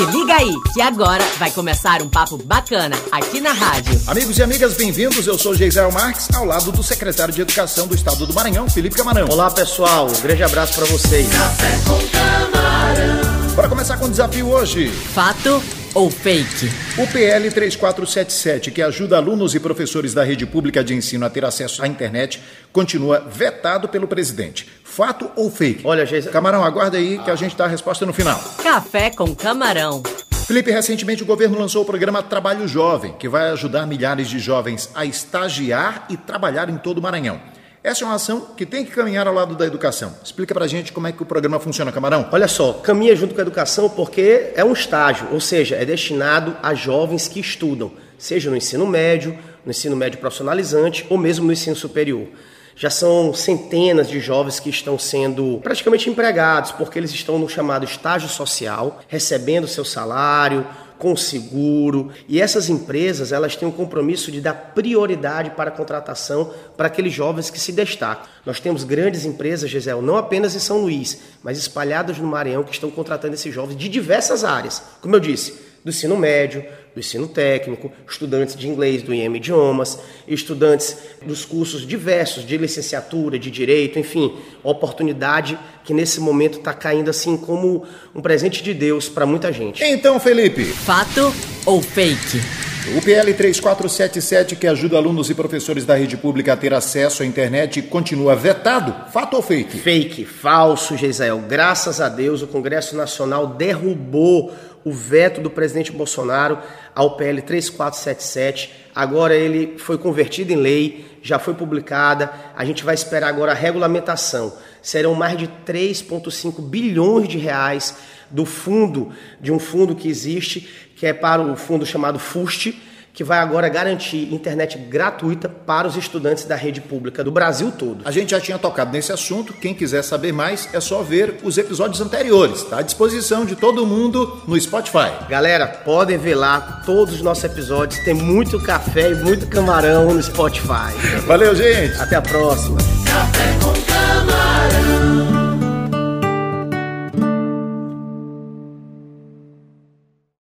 Se liga aí, que agora vai começar um papo bacana aqui na rádio. Amigos e amigas, bem-vindos. Eu sou Geisel Marques, ao lado do secretário de Educação do Estado do Maranhão, Felipe Camarão. Olá, pessoal. Um grande abraço para vocês. Café com Camarão. Bora começar com o desafio hoje. Fato ou fake? O PL 3477, que ajuda alunos e professores da rede pública de ensino a ter acesso à internet, continua vetado pelo presidente. Fato ou fake? Olha, gente. Camarão, aguarda aí que a gente dá a resposta no final. Café com camarão. Felipe, recentemente o governo lançou o programa Trabalho Jovem, que vai ajudar milhares de jovens a estagiar e trabalhar em todo o Maranhão. Essa é uma ação que tem que caminhar ao lado da educação. Explica pra gente como é que o programa funciona, Camarão. Olha só, caminha junto com a educação porque é um estágio, ou seja, é destinado a jovens que estudam, seja no ensino médio, no ensino médio profissionalizante ou mesmo no ensino superior. Já são centenas de jovens que estão sendo praticamente empregados, porque eles estão no chamado estágio social, recebendo seu salário, com seguro. E essas empresas, elas têm um compromisso de dar prioridade para a contratação para aqueles jovens que se destacam. Nós temos grandes empresas, Gisele, não apenas em São Luís, mas espalhadas no Maranhão que estão contratando esses jovens de diversas áreas. Como eu disse, do ensino médio, do ensino técnico, estudantes de inglês do IEM Idiomas, estudantes dos cursos diversos de licenciatura, de direito, enfim, oportunidade que nesse momento está caindo assim como um presente de Deus para muita gente. Então, Felipe. Fato ou fake? O PL 3477, que ajuda alunos e professores da rede pública a ter acesso à internet, continua vetado? Fato ou fake? Fake, falso, Geisel. Graças a Deus, o Congresso Nacional derrubou o veto do presidente Bolsonaro ao PL 3477. Agora ele foi convertido em lei, já foi publicada. A gente vai esperar agora a regulamentação. Serão mais de 3,5 bilhões de reais do fundo, de um fundo que existe, que é para o fundo chamado FUST, que vai agora garantir internet gratuita para os estudantes da rede pública do Brasil todo. A gente já tinha tocado nesse assunto, quem quiser saber mais é só ver os episódios anteriores, está à disposição de todo mundo no Spotify. Galera, podem ver lá todos os nossos episódios, tem muito café e muito camarão no Spotify. Valeu, gente! Até a próxima. Café com camarão.